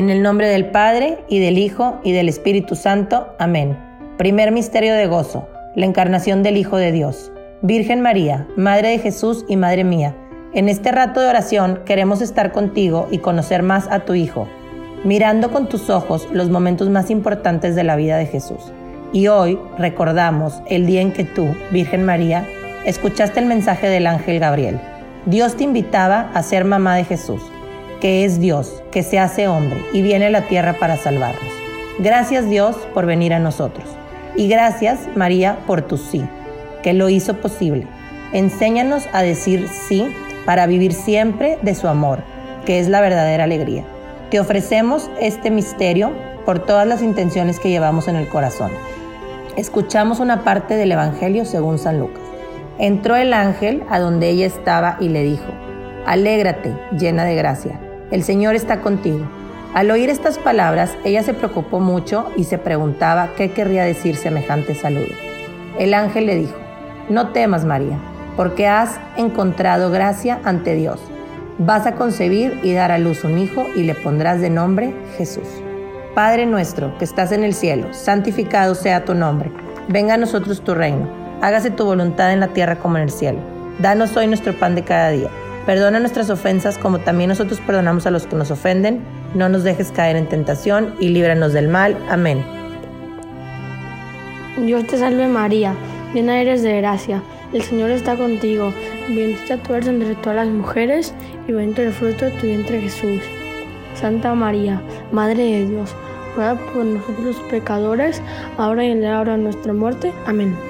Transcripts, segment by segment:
En el nombre del Padre, y del Hijo, y del Espíritu Santo. Amén. Primer misterio de gozo, la encarnación del Hijo de Dios. Virgen María, Madre de Jesús y Madre mía, en este rato de oración queremos estar contigo y conocer más a tu Hijo, mirando con tus ojos los momentos más importantes de la vida de Jesús. Y hoy recordamos el día en que tú, Virgen María, escuchaste el mensaje del ángel Gabriel. Dios te invitaba a ser mamá de Jesús que es Dios, que se hace hombre y viene a la tierra para salvarnos. Gracias Dios por venir a nosotros. Y gracias María por tu sí, que lo hizo posible. Enséñanos a decir sí para vivir siempre de su amor, que es la verdadera alegría. Te ofrecemos este misterio por todas las intenciones que llevamos en el corazón. Escuchamos una parte del Evangelio según San Lucas. Entró el ángel a donde ella estaba y le dijo, Alégrate, llena de gracia el Señor está contigo. Al oír estas palabras, ella se preocupó mucho y se preguntaba qué querría decir semejante saludo. El ángel le dijo, no temas María, porque has encontrado gracia ante Dios. Vas a concebir y dar a luz un hijo y le pondrás de nombre Jesús. Padre nuestro que estás en el cielo, santificado sea tu nombre. Venga a nosotros tu reino. Hágase tu voluntad en la tierra como en el cielo. Danos hoy nuestro pan de cada día Perdona nuestras ofensas como también nosotros perdonamos a los que nos ofenden. No nos dejes caer en tentación y líbranos del mal. Amén. Dios te salve María, llena eres de gracia. El Señor está contigo. Bendita tú eres entre todas las mujeres y bendito el fruto de tu vientre Jesús. Santa María, Madre de Dios, ruega por nosotros los pecadores, ahora y en la hora de nuestra muerte. Amén.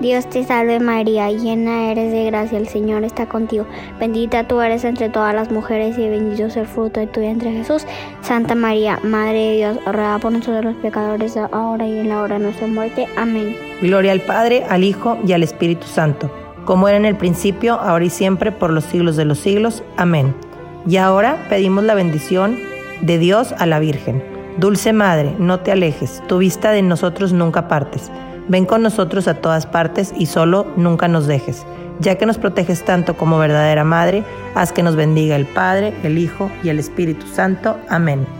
Dios te salve María, llena eres de gracia, el Señor está contigo. Bendita tú eres entre todas las mujeres y bendito es el fruto de tu vientre Jesús. Santa María, Madre de Dios, ruega por nosotros los pecadores, ahora y en la hora de nuestra muerte. Amén. Gloria al Padre, al Hijo y al Espíritu Santo, como era en el principio, ahora y siempre, por los siglos de los siglos. Amén. Y ahora pedimos la bendición de Dios a la Virgen. Dulce Madre, no te alejes, tu vista de nosotros nunca partes. Ven con nosotros a todas partes y solo nunca nos dejes. Ya que nos proteges tanto como verdadera Madre, haz que nos bendiga el Padre, el Hijo y el Espíritu Santo. Amén.